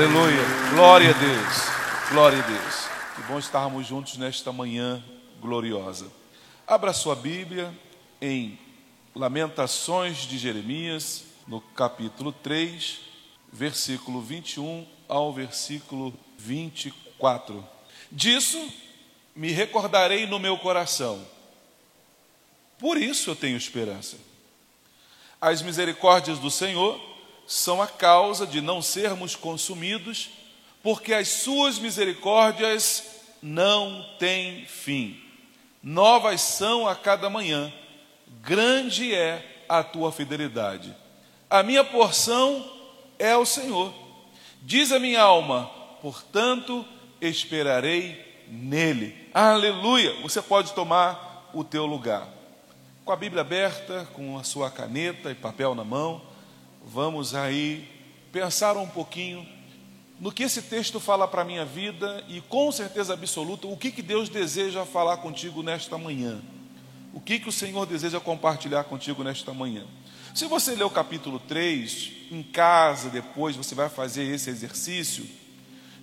Aleluia. Glória a Deus. Glória a Deus. Que bom estarmos juntos nesta manhã gloriosa. Abra sua Bíblia em Lamentações de Jeremias, no capítulo 3, versículo 21 ao versículo 24. Disso me recordarei no meu coração. Por isso eu tenho esperança. As misericórdias do Senhor são a causa de não sermos consumidos, porque as suas misericórdias não têm fim. Novas são a cada manhã, grande é a tua fidelidade. A minha porção é o Senhor. Diz a minha alma, portanto, esperarei nele. Aleluia! Você pode tomar o teu lugar. Com a Bíblia aberta, com a sua caneta e papel na mão, vamos aí pensar um pouquinho no que esse texto fala para a minha vida e com certeza absoluta o que, que Deus deseja falar contigo nesta manhã. O que, que o Senhor deseja compartilhar contigo nesta manhã. Se você ler o capítulo 3, em casa, depois você vai fazer esse exercício,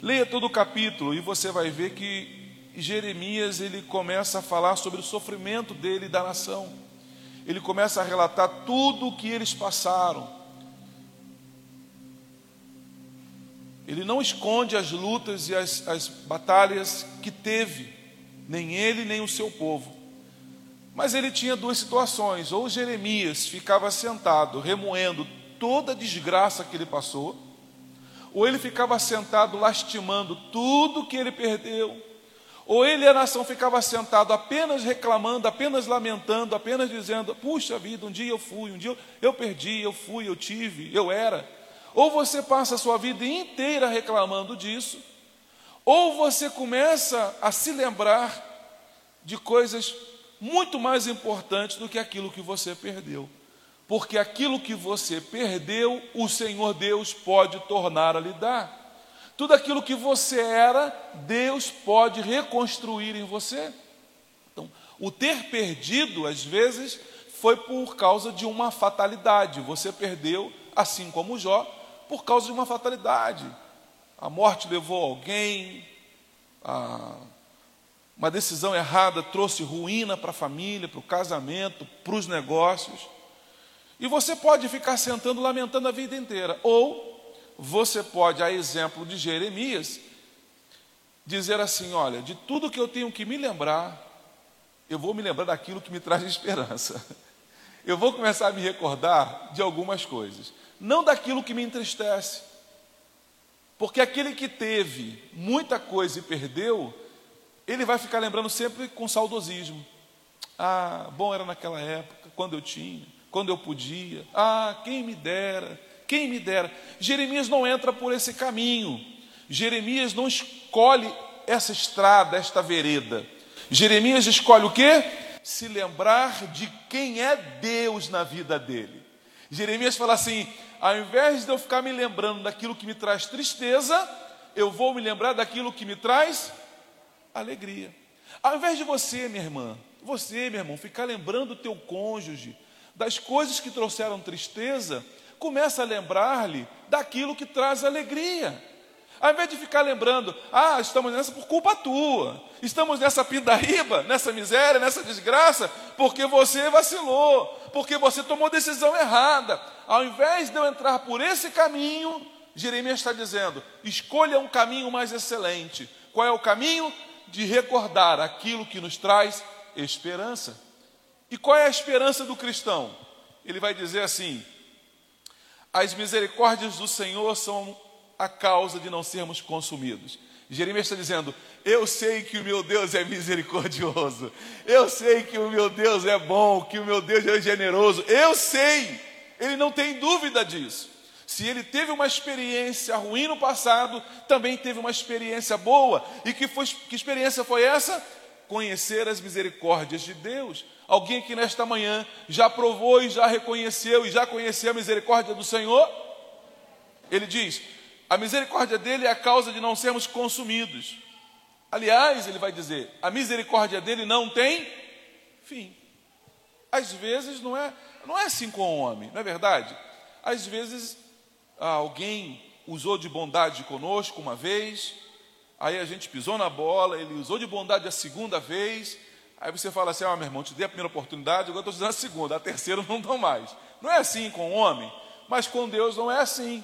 leia todo o capítulo e você vai ver que Jeremias ele começa a falar sobre o sofrimento dele e da nação. Ele começa a relatar tudo o que eles passaram Ele não esconde as lutas e as, as batalhas que teve, nem ele nem o seu povo. Mas ele tinha duas situações: ou Jeremias ficava sentado, remoendo toda a desgraça que ele passou, ou ele ficava sentado lastimando tudo que ele perdeu, ou ele e a nação ficava sentado apenas reclamando, apenas lamentando, apenas dizendo: puxa vida, um dia eu fui, um dia eu, eu perdi, eu fui, eu tive, eu era. Ou você passa a sua vida inteira reclamando disso, ou você começa a se lembrar de coisas muito mais importantes do que aquilo que você perdeu. Porque aquilo que você perdeu, o Senhor Deus pode tornar a lhe dar. Tudo aquilo que você era, Deus pode reconstruir em você. Então, o ter perdido, às vezes, foi por causa de uma fatalidade. Você perdeu, assim como Jó, por causa de uma fatalidade. A morte levou alguém, a, uma decisão errada trouxe ruína para a família, para o casamento, para os negócios. E você pode ficar sentando lamentando a vida inteira. Ou você pode, a exemplo de Jeremias, dizer assim: olha, de tudo que eu tenho que me lembrar, eu vou me lembrar daquilo que me traz esperança. Eu vou começar a me recordar de algumas coisas não daquilo que me entristece. Porque aquele que teve muita coisa e perdeu, ele vai ficar lembrando sempre com saudosismo. Ah, bom era naquela época, quando eu tinha, quando eu podia. Ah, quem me dera, quem me dera. Jeremias não entra por esse caminho. Jeremias não escolhe essa estrada, esta vereda. Jeremias escolhe o quê? Se lembrar de quem é Deus na vida dele. Jeremias fala assim: ao invés de eu ficar me lembrando daquilo que me traz tristeza, eu vou me lembrar daquilo que me traz alegria. Ao invés de você, minha irmã, você, meu irmão, ficar lembrando o teu cônjuge das coisas que trouxeram tristeza, começa a lembrar-lhe daquilo que traz alegria. Ao invés de ficar lembrando, ah, estamos nessa por culpa tua, estamos nessa pindaíba, nessa miséria, nessa desgraça, porque você vacilou, porque você tomou decisão errada. Ao invés de eu entrar por esse caminho, Jeremias está dizendo: escolha um caminho mais excelente. Qual é o caminho? De recordar aquilo que nos traz esperança. E qual é a esperança do cristão? Ele vai dizer assim: as misericórdias do Senhor são a causa de não sermos consumidos. Jeremias está dizendo: Eu sei que o meu Deus é misericordioso, eu sei que o meu Deus é bom, que o meu Deus é generoso, eu sei, ele não tem dúvida disso. Se ele teve uma experiência ruim no passado, também teve uma experiência boa. E que, foi, que experiência foi essa? Conhecer as misericórdias de Deus. Alguém que nesta manhã já provou e já reconheceu e já conheceu a misericórdia do Senhor? Ele diz: a misericórdia dele é a causa de não sermos consumidos. Aliás, ele vai dizer: a misericórdia dele não tem fim. Às vezes não é, não é assim com o homem, não é verdade? Às vezes ah, alguém usou de bondade conosco uma vez, aí a gente pisou na bola, ele usou de bondade a segunda vez, aí você fala assim: ah, meu irmão, te dei a primeira oportunidade, agora estou te dando a segunda, a terceira não dou mais. Não é assim com o homem, mas com Deus não é assim.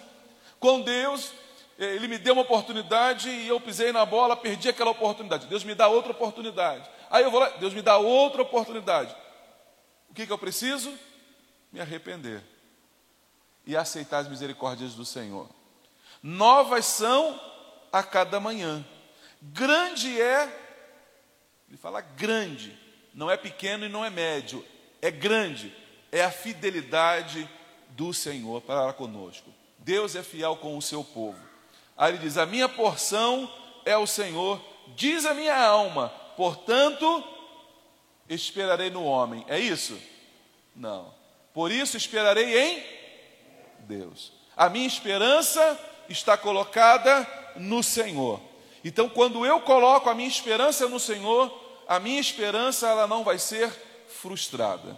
Com Deus, eh, Ele me deu uma oportunidade e eu pisei na bola, perdi aquela oportunidade. Deus me dá outra oportunidade. Aí eu vou lá, Deus me dá outra oportunidade. O que, que eu preciso? Me arrepender e aceitar as misericórdias do Senhor. Novas são a cada manhã. Grande é, ele fala grande, não é pequeno e não é médio, é grande, é a fidelidade do Senhor para conosco. Deus é fiel com o seu povo. Aí ele diz: A minha porção é o Senhor, diz a minha alma, portanto, esperarei no homem. É isso? Não. Por isso esperarei em Deus. A minha esperança está colocada no Senhor. Então, quando eu coloco a minha esperança no Senhor, a minha esperança ela não vai ser frustrada.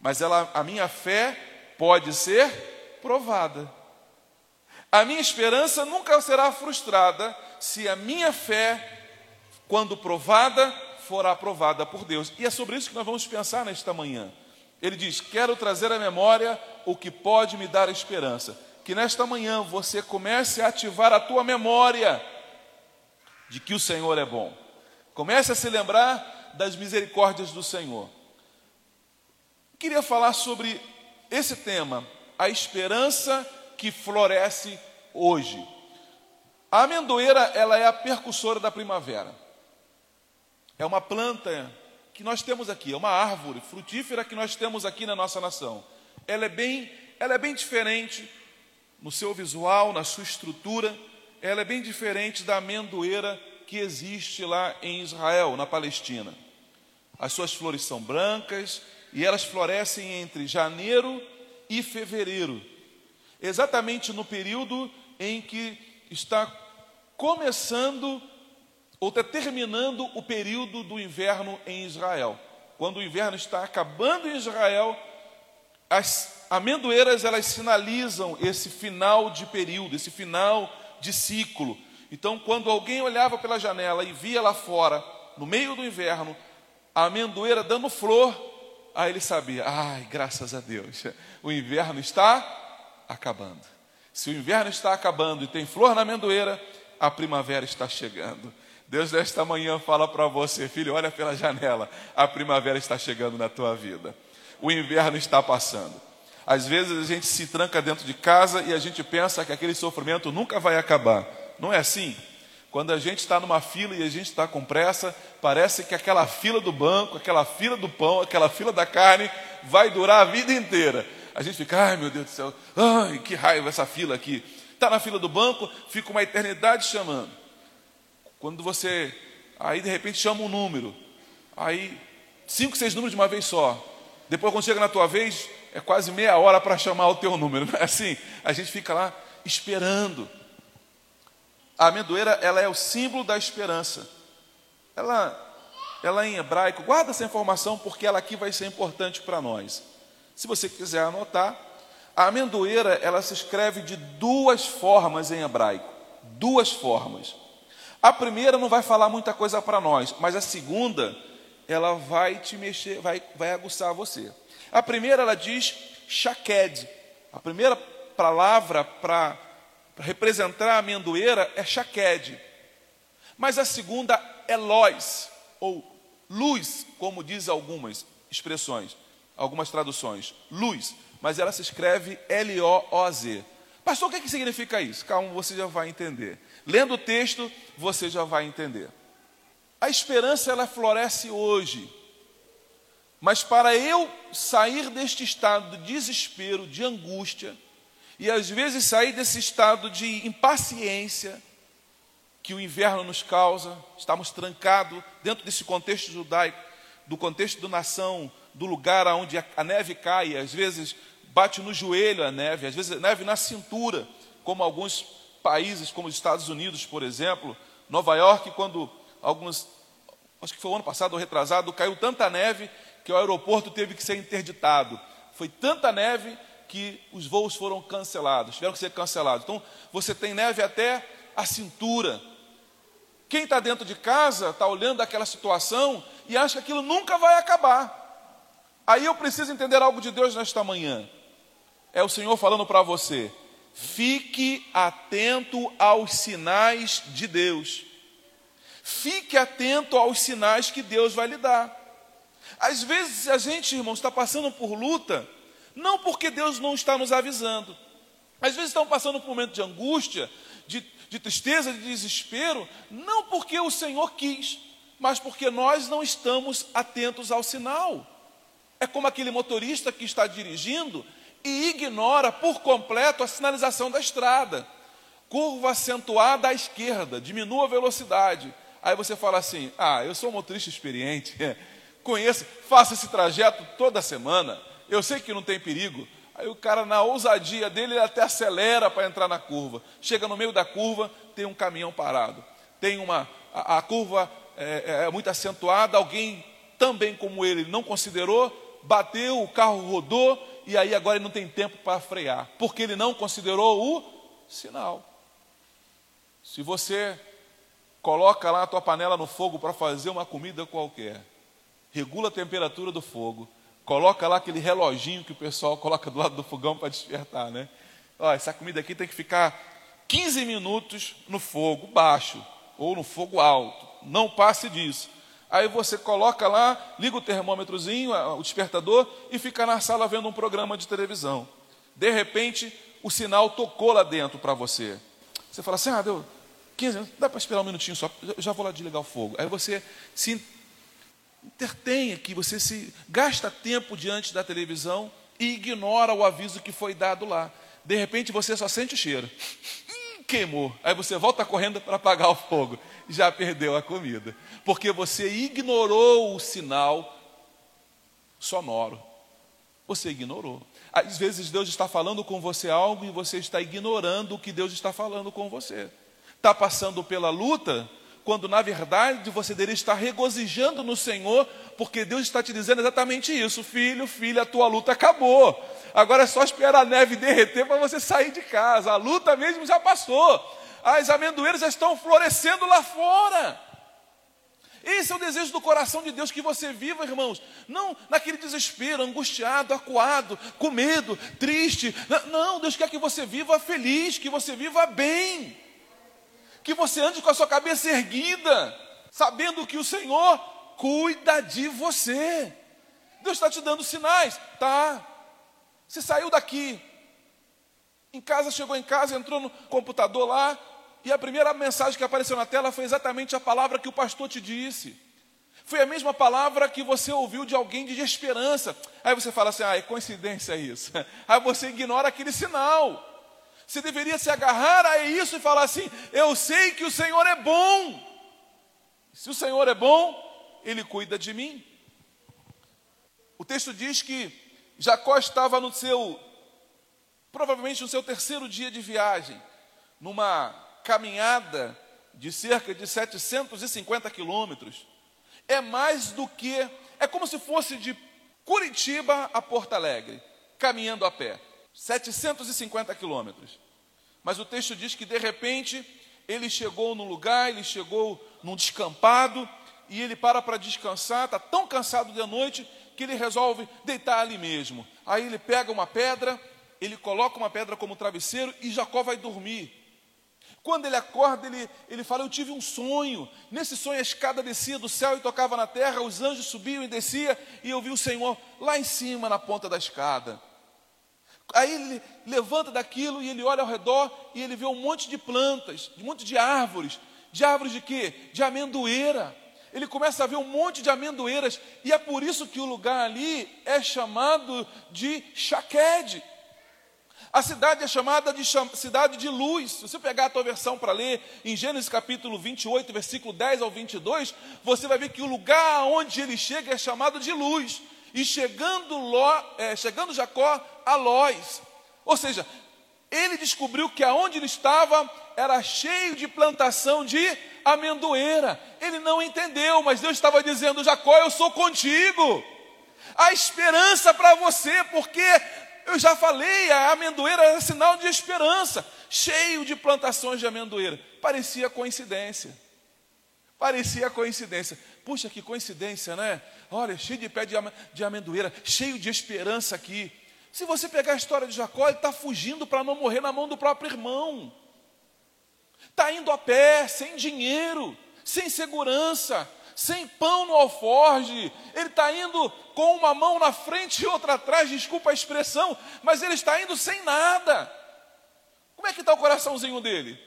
Mas ela, a minha fé pode ser provada. A minha esperança nunca será frustrada se a minha fé, quando provada, for aprovada por Deus. E é sobre isso que nós vamos pensar nesta manhã. Ele diz: Quero trazer à memória o que pode me dar esperança. Que nesta manhã você comece a ativar a tua memória de que o Senhor é bom. Comece a se lembrar das misericórdias do Senhor. Queria falar sobre esse tema, a esperança que floresce hoje. A amendoeira, ela é a percussora da primavera. É uma planta que nós temos aqui, é uma árvore frutífera que nós temos aqui na nossa nação. Ela é bem, ela é bem diferente no seu visual, na sua estrutura, ela é bem diferente da amendoeira que existe lá em Israel, na Palestina. As suas flores são brancas e elas florescem entre janeiro e fevereiro, exatamente no período em que está começando ou está terminando o período do inverno em Israel. Quando o inverno está acabando em Israel, as amendoeiras elas sinalizam esse final de período, esse final de ciclo. Então, quando alguém olhava pela janela e via lá fora, no meio do inverno, a amendoeira dando flor, Aí ele sabia, ai, graças a Deus, o inverno está acabando. Se o inverno está acabando e tem flor na amendoeira, a primavera está chegando. Deus nesta manhã fala para você, filho, olha pela janela, a primavera está chegando na tua vida. O inverno está passando. Às vezes a gente se tranca dentro de casa e a gente pensa que aquele sofrimento nunca vai acabar. Não é assim? Quando a gente está numa fila e a gente está com pressa, parece que aquela fila do banco, aquela fila do pão, aquela fila da carne vai durar a vida inteira. A gente fica, ai meu Deus do céu, ai que raiva essa fila aqui. Está na fila do banco, fica uma eternidade chamando. Quando você, aí de repente chama um número, aí cinco, seis números de uma vez só. Depois quando chega na tua vez, é quase meia hora para chamar o teu número. É assim? A gente fica lá esperando. A amendoeira, ela é o símbolo da esperança. Ela, ela em hebraico, guarda essa informação porque ela aqui vai ser importante para nós. Se você quiser anotar, a amendoeira, ela se escreve de duas formas em hebraico. Duas formas. A primeira não vai falar muita coisa para nós, mas a segunda, ela vai te mexer, vai, vai aguçar você. A primeira, ela diz shaked. A primeira palavra para representar a amendoeira é Shaked. Mas a segunda é Lois, ou luz, como diz algumas expressões, algumas traduções. Luz, mas ela se escreve L-O-O-Z. Pastor, o que, é que significa isso? Calma, você já vai entender. Lendo o texto, você já vai entender. A esperança ela floresce hoje. Mas para eu sair deste estado de desespero, de angústia, e às vezes sair desse estado de impaciência que o inverno nos causa, estamos trancados dentro desse contexto judaico, do contexto da nação, do lugar onde a neve cai, às vezes bate no joelho a neve, às vezes neve na cintura, como alguns países, como os Estados Unidos, por exemplo, Nova York, quando alguns, acho que foi o ano passado ou retrasado, caiu tanta neve que o aeroporto teve que ser interditado. Foi tanta neve que os voos foram cancelados, tiveram que ser cancelados. Então, você tem neve até a cintura. Quem está dentro de casa está olhando aquela situação e acha que aquilo nunca vai acabar. Aí eu preciso entender algo de Deus nesta manhã. É o Senhor falando para você: fique atento aos sinais de Deus. Fique atento aos sinais que Deus vai lhe dar. Às vezes a gente, irmãos, está passando por luta, não porque Deus não está nos avisando. Às vezes estamos passando por um momento de angústia, de, de tristeza, de desespero, não porque o Senhor quis, mas porque nós não estamos atentos ao sinal. É como aquele motorista que está dirigindo e ignora por completo a sinalização da estrada. Curva acentuada à esquerda, diminua a velocidade. Aí você fala assim: Ah, eu sou um motorista experiente, conheço, faço esse trajeto toda semana, eu sei que não tem perigo. Aí o cara, na ousadia dele, ele até acelera para entrar na curva. Chega no meio da curva, tem um caminhão parado. Tem uma. A, a curva é, é, é muito acentuada, alguém também como ele não considerou, bateu, o carro rodou, e aí agora ele não tem tempo para frear, porque ele não considerou o sinal. Se você coloca lá a tua panela no fogo para fazer uma comida qualquer, regula a temperatura do fogo, coloca lá aquele reloginho que o pessoal coloca do lado do fogão para despertar, né? Ó, essa comida aqui tem que ficar 15 minutos no fogo baixo ou no fogo alto, não passe disso. Aí você coloca lá, liga o termômetrozinho, o despertador, e fica na sala vendo um programa de televisão. De repente, o sinal tocou lá dentro para você. Você fala assim: ah, deu 15 minutos, dá para esperar um minutinho só, já vou lá desligar o fogo. Aí você se intertém aqui, você se gasta tempo diante da televisão e ignora o aviso que foi dado lá. De repente você só sente o cheiro. Hum, queimou. Aí você volta correndo para apagar o fogo já perdeu a comida, porque você ignorou o sinal sonoro. Você ignorou. Às vezes Deus está falando com você algo e você está ignorando o que Deus está falando com você. Está passando pela luta, quando na verdade você deveria estar regozijando no Senhor, porque Deus está te dizendo exatamente isso: filho, filha, a tua luta acabou. Agora é só esperar a neve derreter para você sair de casa. A luta mesmo já passou as amendoeiras já estão florescendo lá fora. Esse é o desejo do coração de Deus que você viva, irmãos. Não naquele desespero, angustiado, acuado, com medo, triste. Não, Deus quer que você viva feliz, que você viva bem. Que você ande com a sua cabeça erguida, sabendo que o Senhor cuida de você. Deus está te dando sinais, tá? Você saiu daqui, em casa, chegou em casa, entrou no computador lá, e a primeira mensagem que apareceu na tela foi exatamente a palavra que o pastor te disse. Foi a mesma palavra que você ouviu de alguém de esperança. Aí você fala assim: ah, é coincidência isso. Aí você ignora aquele sinal. Você deveria se agarrar a isso e falar assim: eu sei que o Senhor é bom. Se o Senhor é bom, Ele cuida de mim. O texto diz que Jacó estava no seu, provavelmente no seu terceiro dia de viagem, numa caminhada de cerca de 750 quilômetros. É mais do que. É como se fosse de Curitiba a Porto Alegre, caminhando a pé. 750 quilômetros. Mas o texto diz que de repente ele chegou num lugar, ele chegou num descampado e ele para para descansar, está tão cansado de noite que ele resolve deitar ali mesmo. Aí ele pega uma pedra, ele coloca uma pedra como travesseiro e Jacó vai dormir. Quando ele acorda, ele, ele fala: Eu tive um sonho. Nesse sonho, a escada descia do céu e tocava na terra, os anjos subiam e desciam, e eu vi o Senhor lá em cima, na ponta da escada. Aí ele levanta daquilo e ele olha ao redor e ele vê um monte de plantas, um monte de árvores. De árvores de quê? De amendoeira. Ele começa a ver um monte de amendoeiras e é por isso que o lugar ali é chamado de Shaqued. A cidade é chamada de cidade de luz. Se você pegar a tua versão para ler, em Gênesis capítulo 28, versículo 10 ao 22, você vai ver que o lugar onde ele chega é chamado de luz. E chegando, Ló, é, chegando Jacó a Lóis. Ou seja, ele descobriu que aonde ele estava era cheio de plantação de amendoeira. Ele não entendeu, mas Deus estava dizendo: Jacó, eu sou contigo. Há esperança para você, porque eu já falei, a amendoeira é sinal de esperança, cheio de plantações de amendoeira. Parecia coincidência. Parecia coincidência. Puxa, que coincidência, né? Olha, cheio de pé de amendoeira, cheio de esperança aqui. Se você pegar a história de Jacó, ele está fugindo para não morrer na mão do próprio irmão. Está indo a pé, sem dinheiro, sem segurança, sem pão no alforge, ele está indo com uma mão na frente e outra atrás, desculpa a expressão, mas ele está indo sem nada. Como é que está o coraçãozinho dele?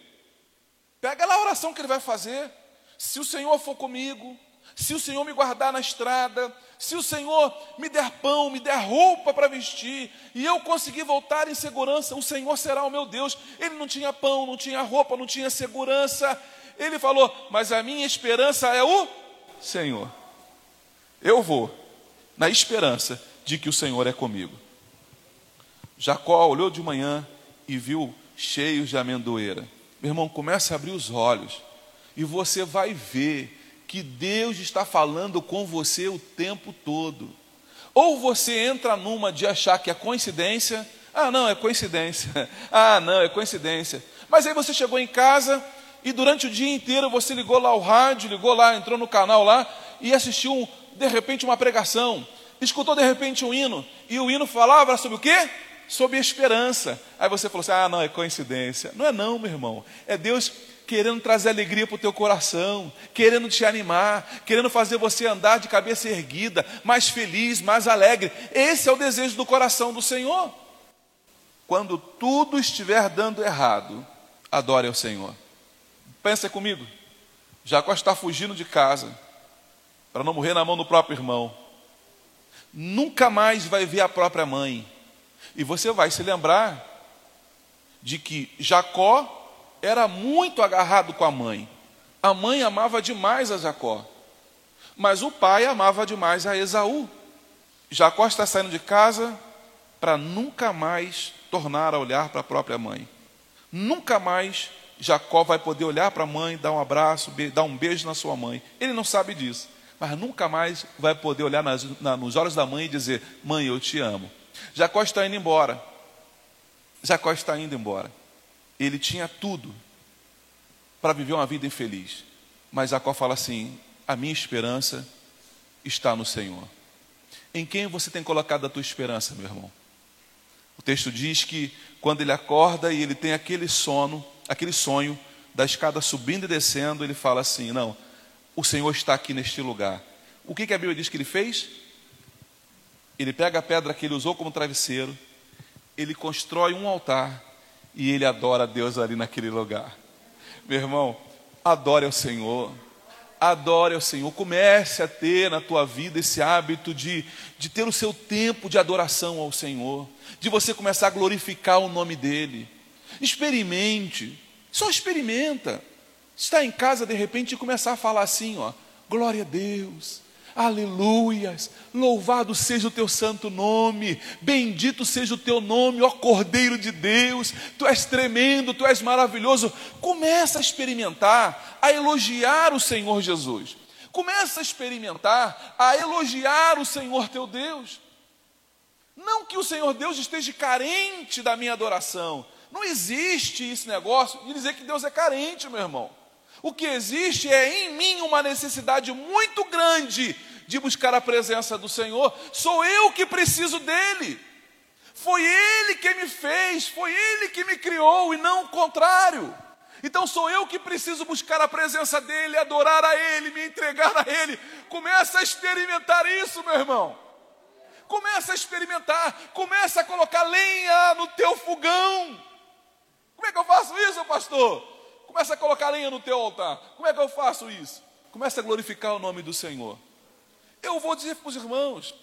Pega lá a oração que ele vai fazer. Se o Senhor for comigo, se o Senhor me guardar na estrada, se o Senhor me der pão, me der roupa para vestir, e eu conseguir voltar em segurança, o Senhor será o meu Deus. Ele não tinha pão, não tinha roupa, não tinha segurança. Ele falou: Mas a minha esperança é o Senhor, eu vou, na esperança de que o Senhor é comigo. Jacó olhou de manhã e viu cheios de amendoeira. Meu irmão, comece a abrir os olhos e você vai ver que Deus está falando com você o tempo todo. Ou você entra numa de achar que é coincidência, ah, não, é coincidência, ah, não, é coincidência. Mas aí você chegou em casa e durante o dia inteiro você ligou lá o rádio, ligou lá, entrou no canal lá e assistiu de repente uma pregação, escutou de repente um hino e o hino falava sobre o quê? Sobre esperança. Aí você falou assim: ah, não, é coincidência. Não é não, meu irmão. É Deus querendo trazer alegria para o teu coração, querendo te animar, querendo fazer você andar de cabeça erguida, mais feliz, mais alegre. Esse é o desejo do coração do Senhor. Quando tudo estiver dando errado, adore ao Senhor. Pensa comigo. Jacó está fugindo de casa para não morrer na mão do próprio irmão. Nunca mais vai ver a própria mãe. E você vai se lembrar de que Jacó era muito agarrado com a mãe. A mãe amava demais a Jacó. Mas o pai amava demais a Esaú. Jacó está saindo de casa para nunca mais tornar a olhar para a própria mãe. Nunca mais Jacó vai poder olhar para a mãe, dar um abraço, dar um beijo na sua mãe. Ele não sabe disso, mas nunca mais vai poder olhar nas, na, nos olhos da mãe e dizer: Mãe, eu te amo. Jacó está indo embora. Jacó está indo embora. Ele tinha tudo para viver uma vida infeliz. Mas Jacó fala assim: A minha esperança está no Senhor. Em quem você tem colocado a tua esperança, meu irmão? O texto diz que quando ele acorda e ele tem aquele sono, aquele sonho da escada subindo e descendo, ele fala assim: Não, o Senhor está aqui neste lugar. O que, que a Bíblia diz que ele fez? Ele pega a pedra que ele usou como travesseiro, ele constrói um altar e ele adora a Deus ali naquele lugar. Meu irmão, adore ao Senhor, adore ao Senhor, comece a ter na tua vida esse hábito de, de ter o seu tempo de adoração ao Senhor, de você começar a glorificar o nome dEle. Experimente, só experimenta. Está em casa de repente e começar a falar assim, ó, glória a Deus, aleluias, louvado seja o teu santo nome, bendito seja o teu nome, ó Cordeiro de Deus, tu és tremendo, tu és maravilhoso. Começa a experimentar, a elogiar o Senhor Jesus. Começa a experimentar, a elogiar o Senhor teu Deus. Não que o Senhor Deus esteja carente da minha adoração, não existe esse negócio de dizer que Deus é carente, meu irmão. O que existe é em mim uma necessidade muito grande de buscar a presença do Senhor. Sou eu que preciso dele. Foi ele que me fez, foi ele que me criou e não o contrário. Então sou eu que preciso buscar a presença dele, adorar a ele, me entregar a ele. Começa a experimentar isso, meu irmão. Começa a experimentar, começa a colocar lenha no teu fogão. Como é que eu faço isso, pastor? Começa a colocar lenha no teu altar. Como é que eu faço isso? Começa a glorificar o nome do Senhor. Eu vou dizer para os irmãos,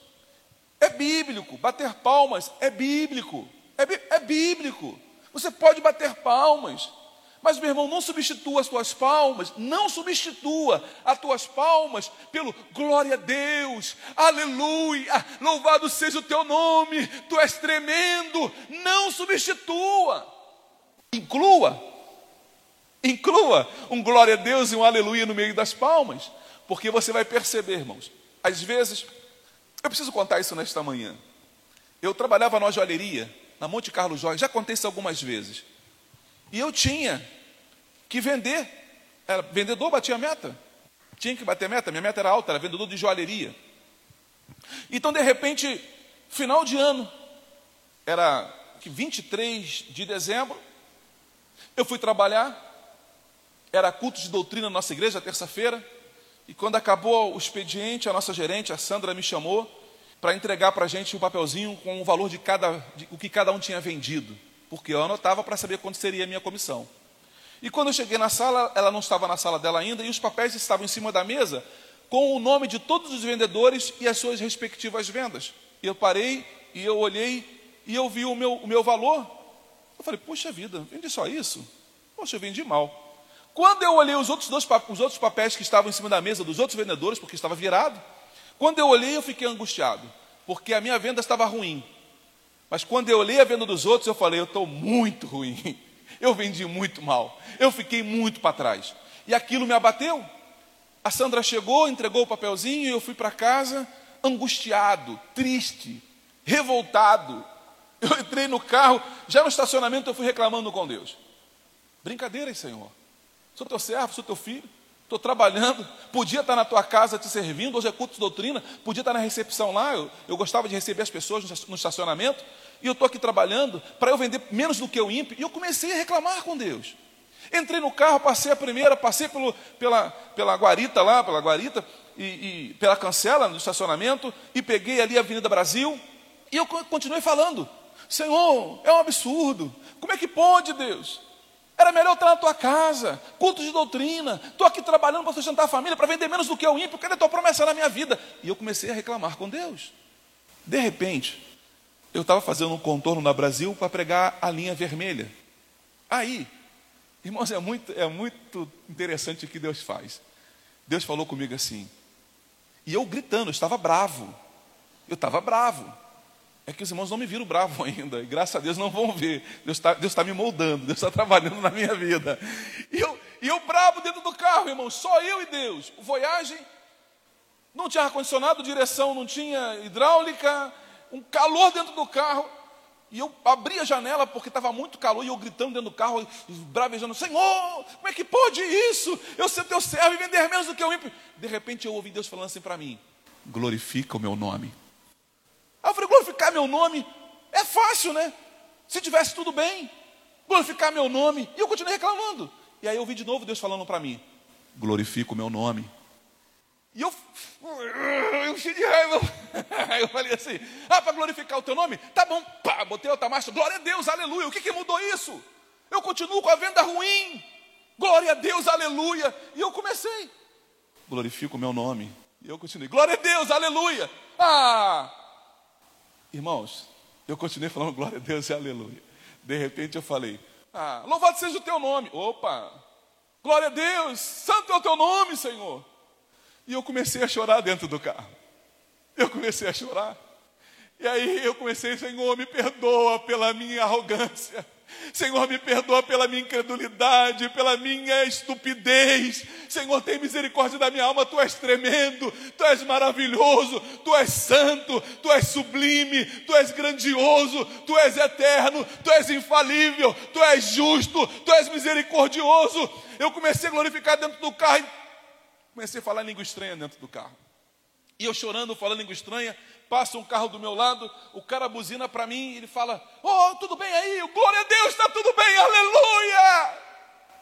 é bíblico, bater palmas é bíblico, é, é bíblico. Você pode bater palmas, mas, meu irmão, não substitua as tuas palmas, não substitua as tuas palmas pelo glória a Deus, aleluia, louvado seja o teu nome, tu és tremendo. Não substitua, inclua, inclua um glória a Deus e um aleluia no meio das palmas, porque você vai perceber, irmãos, às vezes, eu preciso contar isso nesta manhã. Eu trabalhava na joalheria, na Monte Carlo Joias, já contei isso algumas vezes. E eu tinha que vender. Era vendedor, batia meta. Tinha que bater meta, minha meta era alta, era vendedor de joalheria. Então, de repente, final de ano, era 23 de dezembro, eu fui trabalhar, era culto de doutrina na nossa igreja, terça-feira, e quando acabou o expediente, a nossa gerente, a Sandra, me chamou para entregar para a gente um papelzinho com o valor de cada, de, o que cada um tinha vendido porque eu anotava para saber quanto seria a minha comissão. E quando eu cheguei na sala, ela não estava na sala dela ainda, e os papéis estavam em cima da mesa com o nome de todos os vendedores e as suas respectivas vendas. Eu parei e eu olhei e eu vi o meu, o meu valor. Eu falei, puxa vida, vendi só isso? Poxa, eu vendi mal. Quando eu olhei os outros, dois, os outros papéis que estavam em cima da mesa dos outros vendedores, porque estava virado, quando eu olhei, eu fiquei angustiado, porque a minha venda estava ruim. Mas quando eu olhei a venda dos outros, eu falei, eu estou muito ruim. Eu vendi muito mal. Eu fiquei muito para trás. E aquilo me abateu. A Sandra chegou, entregou o papelzinho e eu fui para casa angustiado, triste, revoltado. Eu entrei no carro, já no estacionamento eu fui reclamando com Deus. Brincadeira, Senhor. Sou teu servo, sou teu filho. Estou trabalhando, podia estar na tua casa te servindo, hoje é culto de doutrina, podia estar na recepção lá, eu, eu gostava de receber as pessoas no estacionamento, e eu estou aqui trabalhando para eu vender menos do que o ímpio, e eu comecei a reclamar com Deus. Entrei no carro, passei a primeira, passei pelo, pela, pela guarita lá, pela guarita, e, e pela cancela do estacionamento, e peguei ali a Avenida Brasil, e eu continuei falando, Senhor, é um absurdo, como é que pode Deus? Era melhor estar na tua casa, culto de doutrina. Estou aqui trabalhando para sustentar a família, para vender menos do que o ímpio. Cadê a tua promessa na minha vida? E eu comecei a reclamar com Deus. De repente, eu estava fazendo um contorno na Brasil para pregar a linha vermelha. Aí, irmãos, é muito, é muito interessante o que Deus faz. Deus falou comigo assim. E eu gritando, eu estava bravo. Eu estava bravo. É que os irmãos não me viram bravo ainda, e graças a Deus não vão ver. Deus está Deus tá me moldando, Deus está trabalhando na minha vida. E eu, e eu bravo dentro do carro, irmão, só eu e Deus. O Voyage não tinha ar-condicionado, direção não tinha hidráulica, um calor dentro do carro. E eu abri a janela porque estava muito calor e eu gritando dentro do carro, bravejando: Senhor, como é que pode isso? Eu ser teu servo e vender menos do que eu ímpio. De repente eu ouvi Deus falando assim para mim: Glorifica o meu nome. Aí eu falei, glorificar meu nome é fácil, né? Se tivesse tudo bem, glorificar meu nome. E eu continuei reclamando. E aí eu ouvi de novo Deus falando para mim: glorifica o meu nome. E eu, eu cheio de raiva. Eu falei assim: ah, para glorificar o teu nome? Tá bom, pá, botei outra marcha. Glória a Deus, aleluia. O que, que mudou isso? Eu continuo com a venda ruim. Glória a Deus, aleluia. E eu comecei: glorifica o meu nome. E eu continuei: glória a Deus, aleluia. Ah, Irmãos, eu continuei falando glória a Deus e aleluia. De repente eu falei, ah, louvado seja o teu nome. Opa, glória a Deus, santo é o teu nome, Senhor. E eu comecei a chorar dentro do carro. Eu comecei a chorar. E aí eu comecei, Senhor, me perdoa pela minha arrogância. Senhor, me perdoa pela minha incredulidade, pela minha estupidez. Senhor, tem misericórdia da minha alma. Tu és tremendo, tu és maravilhoso, tu és santo, tu és sublime, tu és grandioso, tu és eterno, tu és infalível, tu és justo, tu és misericordioso. Eu comecei a glorificar dentro do carro comecei a falar língua estranha dentro do carro. E eu chorando, falando língua estranha, passa um carro do meu lado, o cara buzina para mim e ele fala: Oh, tudo bem aí? Glória a Deus, está tudo bem, aleluia!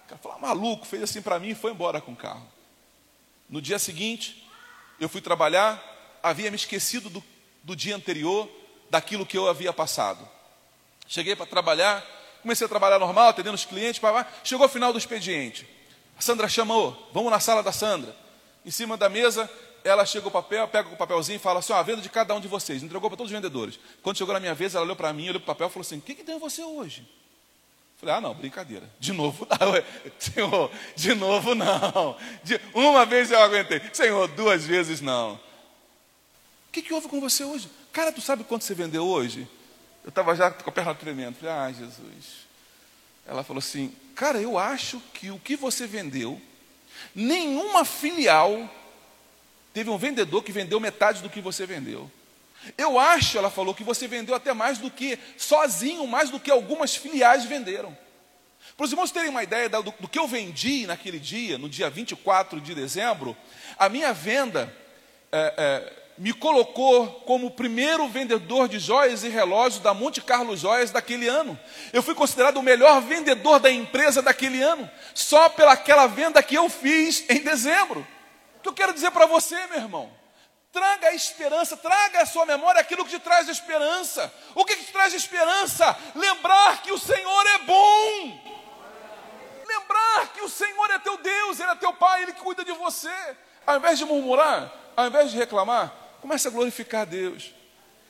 O cara falou: maluco, fez assim para mim e foi embora com o carro. No dia seguinte, eu fui trabalhar, havia me esquecido do, do dia anterior, daquilo que eu havia passado. Cheguei para trabalhar, comecei a trabalhar normal, atendendo os clientes, chegou o final do expediente. A Sandra chamou, vamos na sala da Sandra. Em cima da mesa, ela chega o papel, pega o papelzinho e fala assim: ó, a venda de cada um de vocês. Entregou para todos os vendedores. Quando chegou na minha vez, ela olhou para mim, olhou para o papel e falou assim: o que, que tem você hoje? Falei, ah, não, brincadeira. De novo. Senhor, de novo não. De, uma vez eu aguentei. Senhor, duas vezes não. O que, que houve com você hoje? Cara, tu sabe quanto você vendeu hoje? Eu estava já com a perna tremendo. Falei, ah, Jesus. Ela falou assim, cara, eu acho que o que você vendeu, nenhuma filial teve um vendedor que vendeu metade do que você vendeu. Eu acho, ela falou, que você vendeu até mais do que, sozinho, mais do que algumas filiais venderam. Para os irmãos terem uma ideia do, do, que eu vendi naquele dia, no dia 24 de dezembro, a minha venda é, é, me colocou como o primeiro vendedor de joias e relógios da Monte Carlo Joias daquele ano. Eu fui considerado o melhor vendedor da empresa daquele ano, só pelaquela venda que eu fiz em dezembro. O que eu quero dizer para você, meu irmão? Traga a esperança, traga à sua memória aquilo que te traz esperança. O que, que te traz esperança? Lembrar que o Senhor é bom. Lembrar que o Senhor é teu Deus, Ele é teu Pai, Ele cuida de você. Ao invés de murmurar, ao invés de reclamar, comece a glorificar a Deus.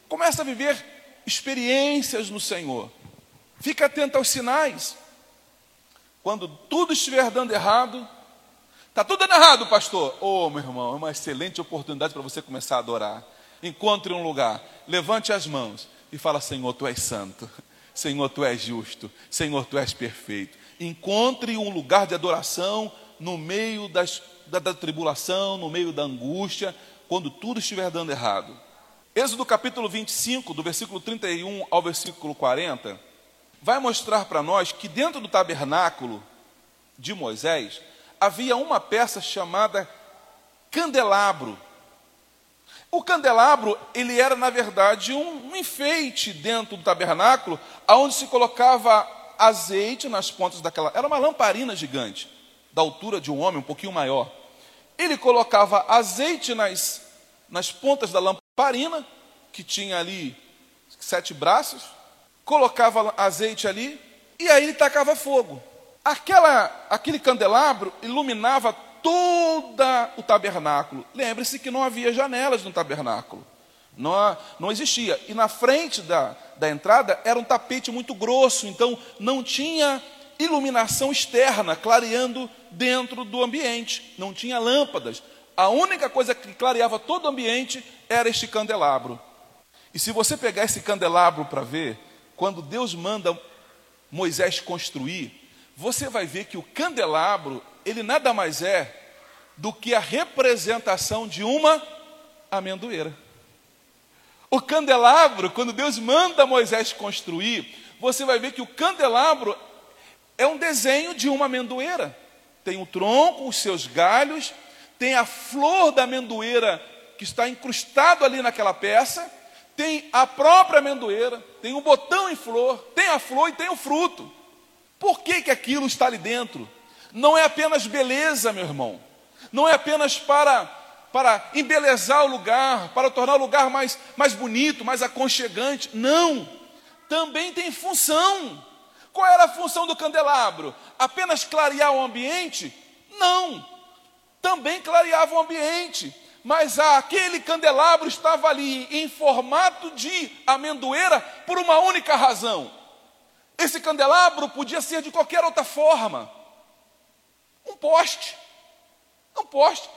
Comece a viver experiências no Senhor. Fique atento aos sinais. Quando tudo estiver dando errado, Está tudo dando errado, pastor. Oh, meu irmão, é uma excelente oportunidade para você começar a adorar. Encontre um lugar, levante as mãos e fala: Senhor, tu és santo. Senhor, tu és justo. Senhor, tu és perfeito. Encontre um lugar de adoração no meio das, da, da tribulação, no meio da angústia, quando tudo estiver dando errado. Êxodo capítulo 25, do versículo 31 ao versículo 40, vai mostrar para nós que dentro do tabernáculo de Moisés, havia uma peça chamada candelabro. O candelabro, ele era na verdade um, enfeite dentro do tabernáculo, aonde se colocava azeite nas pontas daquela, era uma lamparina gigante, da altura de um homem, um pouquinho maior. Ele colocava azeite nas, nas pontas da lamparina, que tinha ali sete braços, colocava azeite ali, e aí ele tacava fogo. Aquela, aquele candelabro iluminava todo o tabernáculo. Lembre-se que não havia janelas no tabernáculo. Não, não existia. E na frente da, da entrada era um tapete muito grosso, então não tinha iluminação externa clareando dentro do ambiente. Não tinha lâmpadas. A única coisa que clareava todo o ambiente era este candelabro. E se você pegar esse candelabro para ver, quando Deus manda Moisés construir, você vai ver que o candelabro, ele nada mais é do que a representação de uma amendoeira. O candelabro, quando Deus manda Moisés construir, você vai ver que o candelabro é um desenho de uma amendoeira. Tem o tronco, os seus galhos, tem a flor da amendoeira que está incrustado ali naquela peça, tem a própria amendoeira, tem o botão em flor, tem a flor e tem o fruto. Por que, que aquilo está ali dentro? Não é apenas beleza, meu irmão. Não é apenas para, para embelezar o lugar, para tornar o lugar mais, mais bonito, mais aconchegante. Não. Também tem função. Qual era a função do candelabro? Apenas clarear o ambiente? Não. Também clareava o ambiente. Mas aquele candelabro estava ali em formato de amendoeira por uma única razão esse candelabro podia ser de qualquer outra forma. Um poste. Um poste.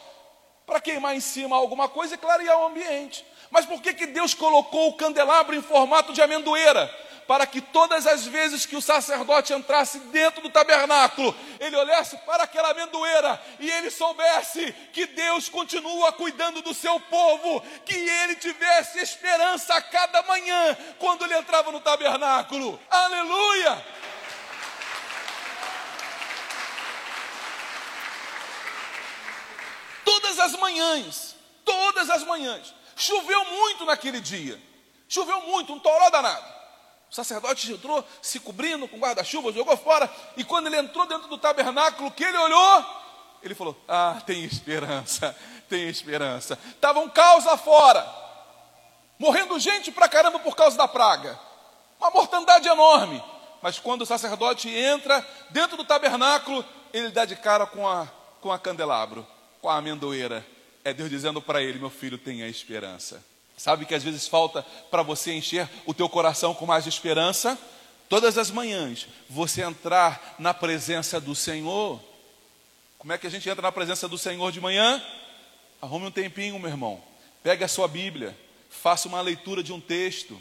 Para queimar em cima alguma coisa e clarear o ambiente. Mas por que, que Deus colocou o candelabro em formato de amendoeira? Para que todas as vezes que o sacerdote entrasse dentro do tabernáculo, ele olhasse para aquela amendoeira e ele soubesse que Deus continua cuidando do seu povo, que ele tivesse esperança a cada manhã quando ele entrava no tabernáculo. Aleluia! Todas as manhãs, todas as manhãs, choveu muito naquele dia. Choveu muito, um toró danado. O sacerdote entrou se cobrindo com guarda-chuva, jogou fora, e quando ele entrou dentro do tabernáculo, que ele olhou, ele falou: Ah, tem esperança, tem esperança. Estava um caos lá fora, morrendo gente pra caramba por causa da praga, uma mortandade enorme. Mas quando o sacerdote entra dentro do tabernáculo, ele dá de cara com a, com a candelabro, com a amendoeira. É Deus dizendo para ele: meu filho, tenha esperança. Sabe que às vezes falta para você encher o teu coração com mais esperança? Todas as manhãs, você entrar na presença do Senhor. Como é que a gente entra na presença do Senhor de manhã? Arrume um tempinho, meu irmão. Pegue a sua Bíblia, faça uma leitura de um texto,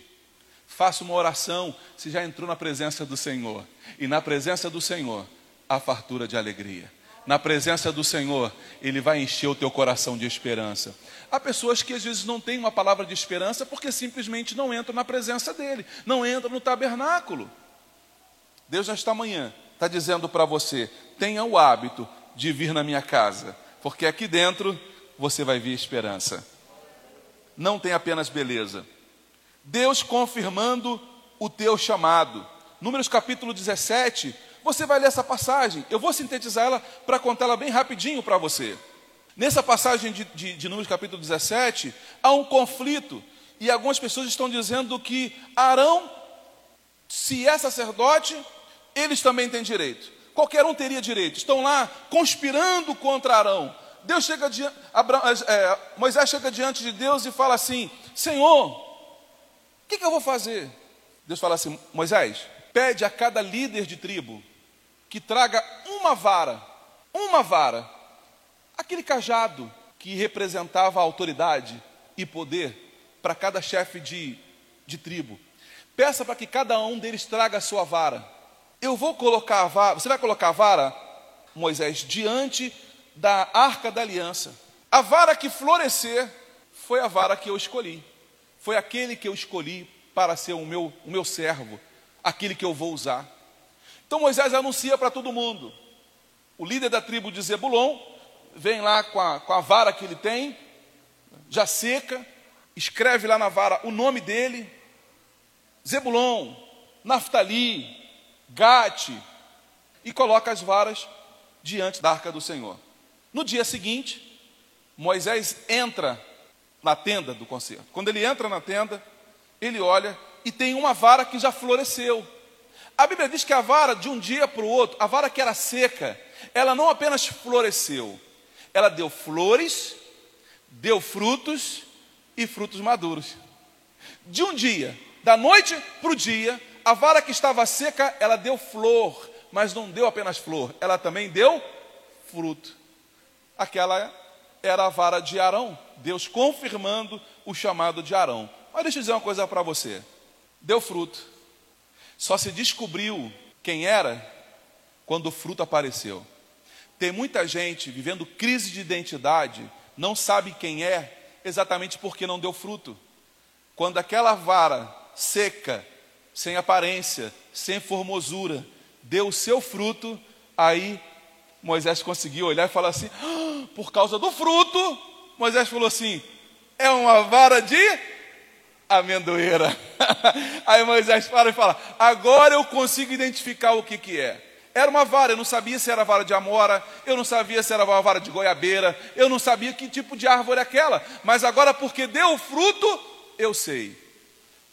faça uma oração, se já entrou na presença do Senhor. E na presença do Senhor, a fartura de alegria. Na presença do Senhor, Ele vai encher o teu coração de esperança. Há pessoas que às vezes não têm uma palavra de esperança porque simplesmente não entram na presença dEle, não entram no tabernáculo. Deus, nesta manhã, está dizendo para você: tenha o hábito de vir na minha casa, porque aqui dentro você vai ver esperança. Não tem apenas beleza. Deus confirmando o teu chamado. Números capítulo 17, você vai ler essa passagem. Eu vou sintetizar ela para contar ela bem rapidinho para você. Nessa passagem de, de, de Números capítulo 17, há um conflito. E algumas pessoas estão dizendo que Arão, se é sacerdote, eles também têm direito. Qualquer um teria direito. Estão lá conspirando contra Arão. Deus chega diante, é, Moisés chega diante de Deus e fala assim: Senhor, o que, que eu vou fazer? Deus fala assim: Moisés, pede a cada líder de tribo que traga uma vara, uma vara, aquele cajado que representava autoridade e poder para cada chefe de, de tribo. Peça para que cada um deles traga a sua vara. Eu vou colocar a vara, você vai colocar a vara, Moisés, diante da arca da aliança. A vara que florescer foi a vara que eu escolhi. Foi aquele que eu escolhi para ser o meu, o meu servo, aquele que eu vou usar. Então Moisés anuncia para todo mundo. O líder da tribo de Zebulon vem lá com a, com a vara que ele tem, já seca, escreve lá na vara o nome dele, Zebulon, Naftali, Gate, e coloca as varas diante da arca do Senhor. No dia seguinte, Moisés entra na tenda do concerto. Quando ele entra na tenda, ele olha e tem uma vara que já floresceu. A Bíblia diz que a vara, de um dia para o outro, a vara que era seca, ela não apenas floresceu, ela deu flores, deu frutos e frutos maduros. De um dia, da noite para o dia, a vara que estava seca, ela deu flor, mas não deu apenas flor, ela também deu fruto. Aquela era a vara de Arão, Deus confirmando o chamado de Arão. Mas deixa eu dizer uma coisa para você: deu fruto. Só se descobriu quem era quando o fruto apareceu. Tem muita gente vivendo crise de identidade, não sabe quem é, exatamente porque não deu fruto. Quando aquela vara seca, sem aparência, sem formosura, deu o seu fruto, aí Moisés conseguiu olhar e falar assim: ah, por causa do fruto, Moisés falou assim: é uma vara de amendoeira. Aí Moisés para e fala: agora eu consigo identificar o que, que é. Era uma vara, eu não sabia se era vara de amora, eu não sabia se era uma vara de goiabeira, eu não sabia que tipo de árvore é aquela, mas agora porque deu fruto, eu sei.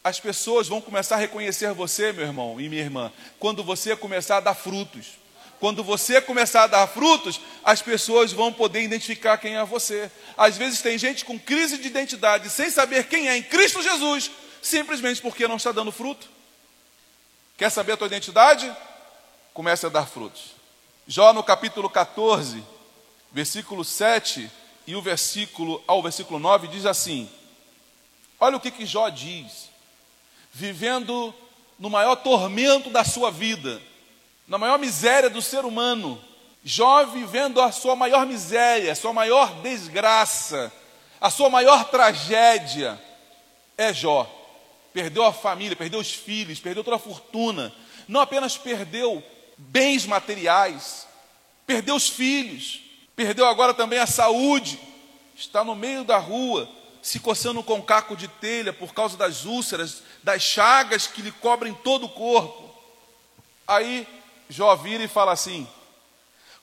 As pessoas vão começar a reconhecer você, meu irmão e minha irmã, quando você começar a dar frutos. Quando você começar a dar frutos, as pessoas vão poder identificar quem é você. Às vezes tem gente com crise de identidade, sem saber quem é em Cristo Jesus, simplesmente porque não está dando fruto. Quer saber a tua identidade? Comece a dar frutos. Jó no capítulo 14, versículo 7 e o versículo ao versículo 9 diz assim: Olha o que, que Jó diz, vivendo no maior tormento da sua vida na maior miséria do ser humano. Jó vivendo a sua maior miséria, a sua maior desgraça, a sua maior tragédia. É Jó. Perdeu a família, perdeu os filhos, perdeu toda a fortuna. Não apenas perdeu bens materiais, perdeu os filhos, perdeu agora também a saúde. Está no meio da rua, se coçando com um caco de telha por causa das úlceras, das chagas que lhe cobrem todo o corpo. Aí Jó vira e fala assim: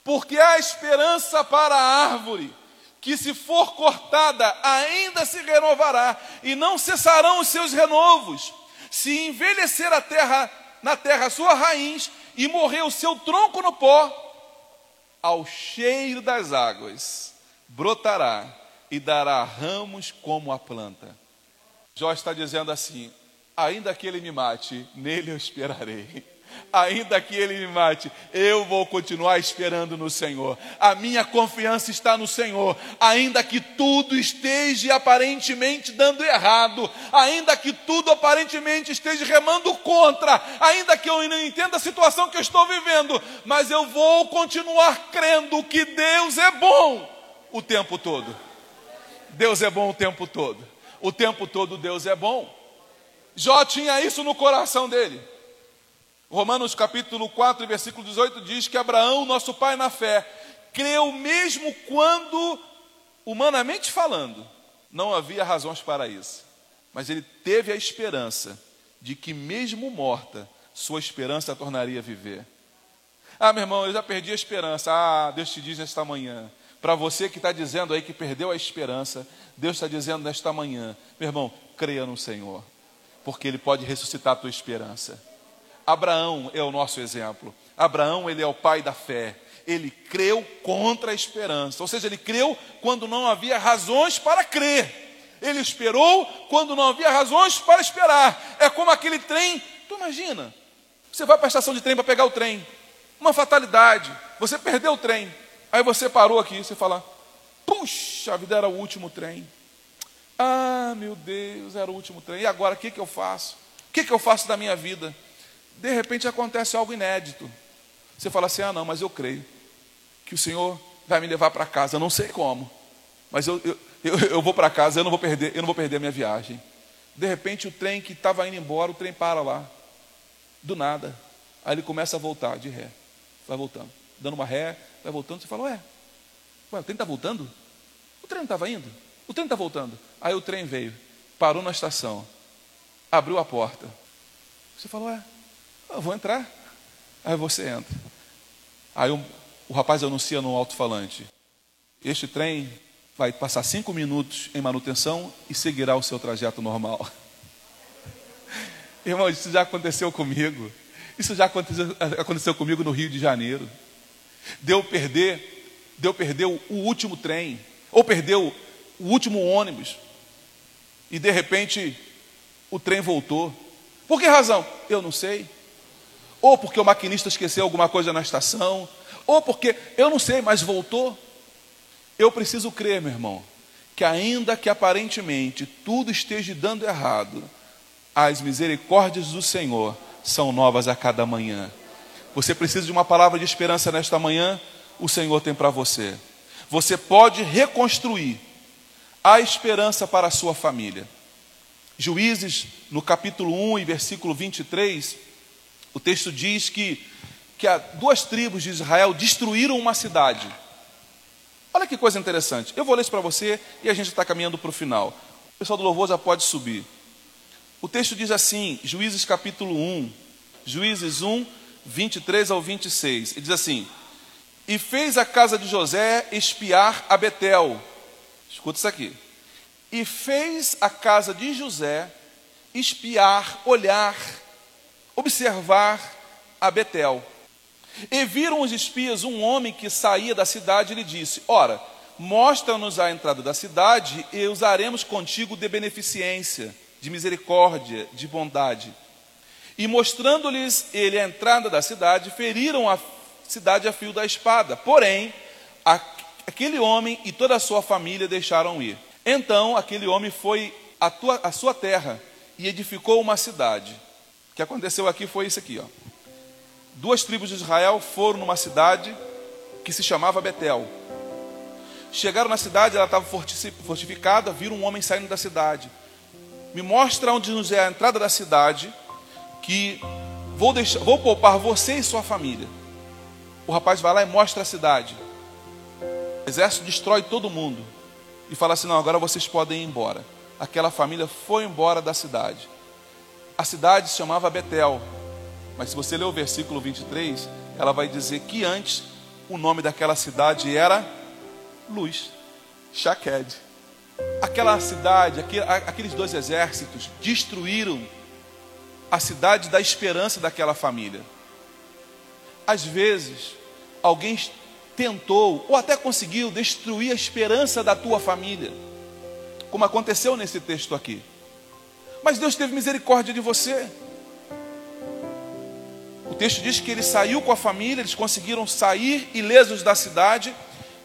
porque há esperança para a árvore que se for cortada, ainda se renovará, e não cessarão os seus renovos. Se envelhecer a terra na terra a sua raiz e morrer o seu tronco no pó, ao cheiro das águas brotará e dará ramos como a planta. Jó está dizendo assim: ainda que ele me mate, nele eu esperarei ainda que ele me mate, eu vou continuar esperando no Senhor. A minha confiança está no Senhor, ainda que tudo esteja aparentemente dando errado, ainda que tudo aparentemente esteja remando contra, ainda que eu não entenda a situação que eu estou vivendo, mas eu vou continuar crendo que Deus é bom o tempo todo. Deus é bom o tempo todo. O tempo todo Deus é bom. Jó tinha isso no coração dele. Romanos capítulo 4, versículo 18 diz que Abraão, nosso pai na fé, creu mesmo quando, humanamente falando, não havia razões para isso. Mas ele teve a esperança de que, mesmo morta, sua esperança a tornaria viver. Ah, meu irmão, eu já perdi a esperança. Ah, Deus te diz nesta manhã. Para você que está dizendo aí que perdeu a esperança, Deus está dizendo nesta manhã, meu irmão, creia no Senhor, porque Ele pode ressuscitar a tua esperança. Abraão é o nosso exemplo. Abraão, ele é o pai da fé. Ele creu contra a esperança. Ou seja, ele creu quando não havia razões para crer. Ele esperou quando não havia razões para esperar. É como aquele trem. Tu imagina? Você vai para a estação de trem para pegar o trem. Uma fatalidade. Você perdeu o trem. Aí você parou aqui. Você fala: Puxa, a vida era o último trem. Ah, meu Deus, era o último trem. E agora o que, que eu faço? O que, que eu faço da minha vida? De repente acontece algo inédito. Você fala assim: ah, não, mas eu creio que o Senhor vai me levar para casa. Eu não sei como, mas eu, eu, eu, eu vou para casa, eu não vou perder, eu não vou perder a minha viagem. De repente o trem que estava indo embora, o trem para lá, do nada. Aí ele começa a voltar de ré, vai voltando, dando uma ré, vai voltando. Você fala: ué, ué o trem está voltando? O trem não estava indo? O trem está voltando. Aí o trem veio, parou na estação, abriu a porta. Você falou: ué, eu vou entrar. Aí você entra. Aí o, o rapaz anuncia no alto-falante: Este trem vai passar cinco minutos em manutenção e seguirá o seu trajeto normal. Irmão, isso já aconteceu comigo. Isso já aconteceu, aconteceu comigo no Rio de Janeiro. Deu perder, deu perder o, último trem, ou perdeu o último ônibus. E de repente o trem voltou. Por que razão? Eu não sei ou porque o maquinista esqueceu alguma coisa na estação, ou porque, eu não sei, mas voltou. Eu preciso crer, meu irmão, que ainda que aparentemente tudo esteja dando errado, as misericórdias do Senhor são novas a cada manhã. Você precisa de uma palavra de esperança nesta manhã? O Senhor tem para você. Você pode reconstruir a esperança para a sua família. Juízes, no capítulo 1 e versículo 23, o texto diz que, que duas tribos de Israel destruíram uma cidade. Olha que coisa interessante. Eu vou ler isso para você e a gente está caminhando para o final. O pessoal do louvor já pode subir. O texto diz assim, Juízes capítulo 1, Juízes 1, 23 ao 26. Ele diz assim: E fez a casa de José espiar a Betel. Escuta isso aqui. E fez a casa de José espiar, olhar observar a Betel. E viram os espias um homem que saía da cidade e lhe disse: Ora, mostra-nos a entrada da cidade e usaremos contigo de beneficência, de misericórdia, de bondade. E mostrando-lhes ele a entrada da cidade, feriram a cidade a fio da espada. Porém, aquele homem e toda a sua família deixaram ir. Então aquele homem foi à, à sua terra e edificou uma cidade que aconteceu aqui foi isso aqui, ó. Duas tribos de Israel foram numa cidade que se chamava Betel. Chegaram na cidade, ela estava fortificada, viram um homem saindo da cidade. Me mostra onde nos é a entrada da cidade, que vou, deixar, vou poupar você e sua família. O rapaz vai lá e mostra a cidade. O exército destrói todo mundo. E fala assim: não, agora vocês podem ir embora. Aquela família foi embora da cidade. A cidade se chamava Betel, mas se você ler o versículo 23, ela vai dizer que antes o nome daquela cidade era Luz. Shaqued. Aquela cidade, aqueles dois exércitos destruíram a cidade da esperança daquela família. Às vezes, alguém tentou ou até conseguiu destruir a esperança da tua família, como aconteceu nesse texto aqui. Mas Deus teve misericórdia de você. O texto diz que ele saiu com a família, eles conseguiram sair ilesos da cidade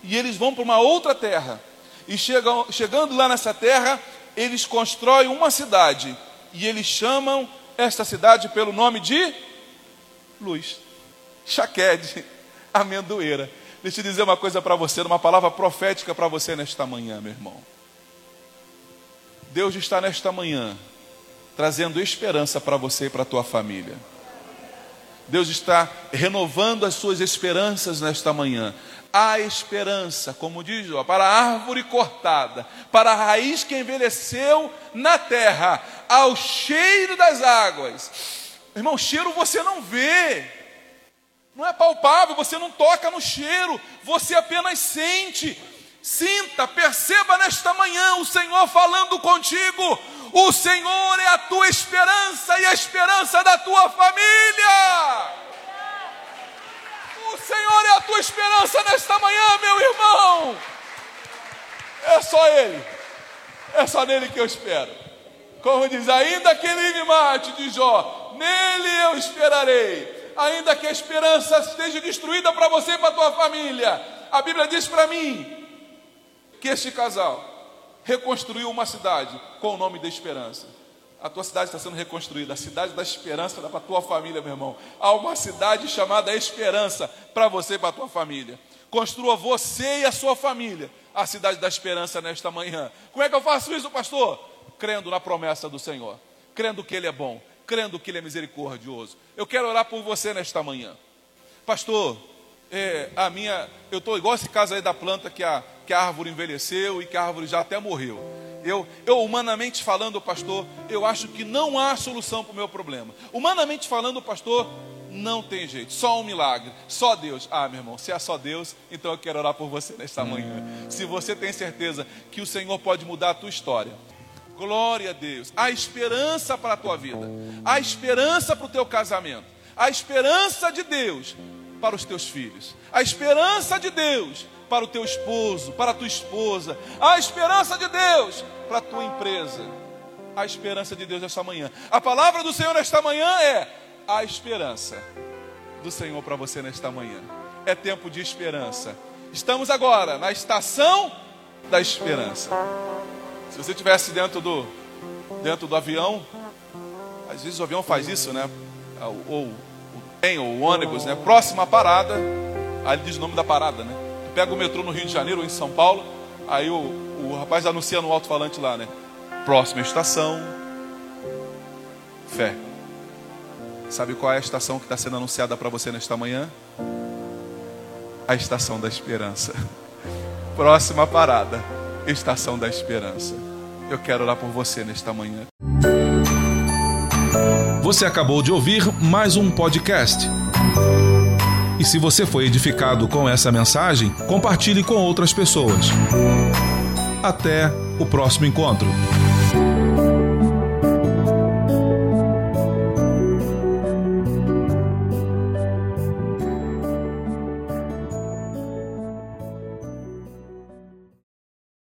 e eles vão para uma outra terra. E chegam, chegando lá nessa terra, eles constroem uma cidade e eles chamam esta cidade pelo nome de Luz, Chaquede, amendoeira. Deixa eu dizer uma coisa para você, uma palavra profética para você nesta manhã, meu irmão. Deus está nesta manhã trazendo esperança para você e para a tua família. Deus está renovando as suas esperanças nesta manhã. Há esperança, como diz, ó, para a árvore cortada, para a raiz que envelheceu na terra, ao cheiro das águas. Irmão, cheiro você não vê, não é palpável, você não toca no cheiro, você apenas sente. Sinta, perceba nesta manhã o Senhor falando contigo. O Senhor é a tua esperança e a esperança da tua família. O Senhor é a tua esperança nesta manhã, meu irmão. É só Ele, é só nele que eu espero. Como diz, ainda que ele me mate, de Jó, nele eu esperarei ainda que a esperança esteja destruída para você e para tua família. A Bíblia diz para mim que este casal reconstruiu uma cidade com o nome de esperança. A tua cidade está sendo reconstruída, a cidade da esperança para a tua família, meu irmão. Há uma cidade chamada Esperança para você e para a tua família. Construa você e a sua família a cidade da esperança nesta manhã. Como é que eu faço isso, pastor? Crendo na promessa do Senhor, crendo que Ele é bom, crendo que Ele é misericordioso. Eu quero orar por você nesta manhã. Pastor, é, a minha, eu estou igual esse caso aí da planta que a, que a árvore envelheceu e que a árvore já até morreu. Eu, eu, humanamente falando, pastor, eu acho que não há solução para o meu problema. Humanamente falando, pastor, não tem jeito, só um milagre, só Deus. Ah, meu irmão, se é só Deus, então eu quero orar por você nesta manhã. Se você tem certeza que o Senhor pode mudar a tua história, Glória a Deus. Há esperança para a tua vida. Há esperança para o teu casamento. Há esperança de Deus para os teus filhos. Há esperança de Deus para o teu esposo, para a tua esposa. Há esperança de Deus para a tua empresa. Há esperança de Deus esta manhã. A palavra do Senhor esta manhã é: a esperança do Senhor para você nesta manhã. É tempo de esperança. Estamos agora na estação da esperança. Se você estivesse dentro do, dentro do avião, às vezes o avião faz isso, né? Ou, ou o trem, ou o ônibus, né? Próxima parada, aí diz o nome da parada, né? Pega o metrô no Rio de Janeiro ou em São Paulo, aí o, o rapaz anuncia no alto-falante lá, né? Próxima estação, fé. Sabe qual é a estação que está sendo anunciada para você nesta manhã? A estação da esperança. Próxima parada estação da esperança. Eu quero orar por você nesta manhã. Você acabou de ouvir mais um podcast. E se você foi edificado com essa mensagem, compartilhe com outras pessoas. Até o próximo encontro.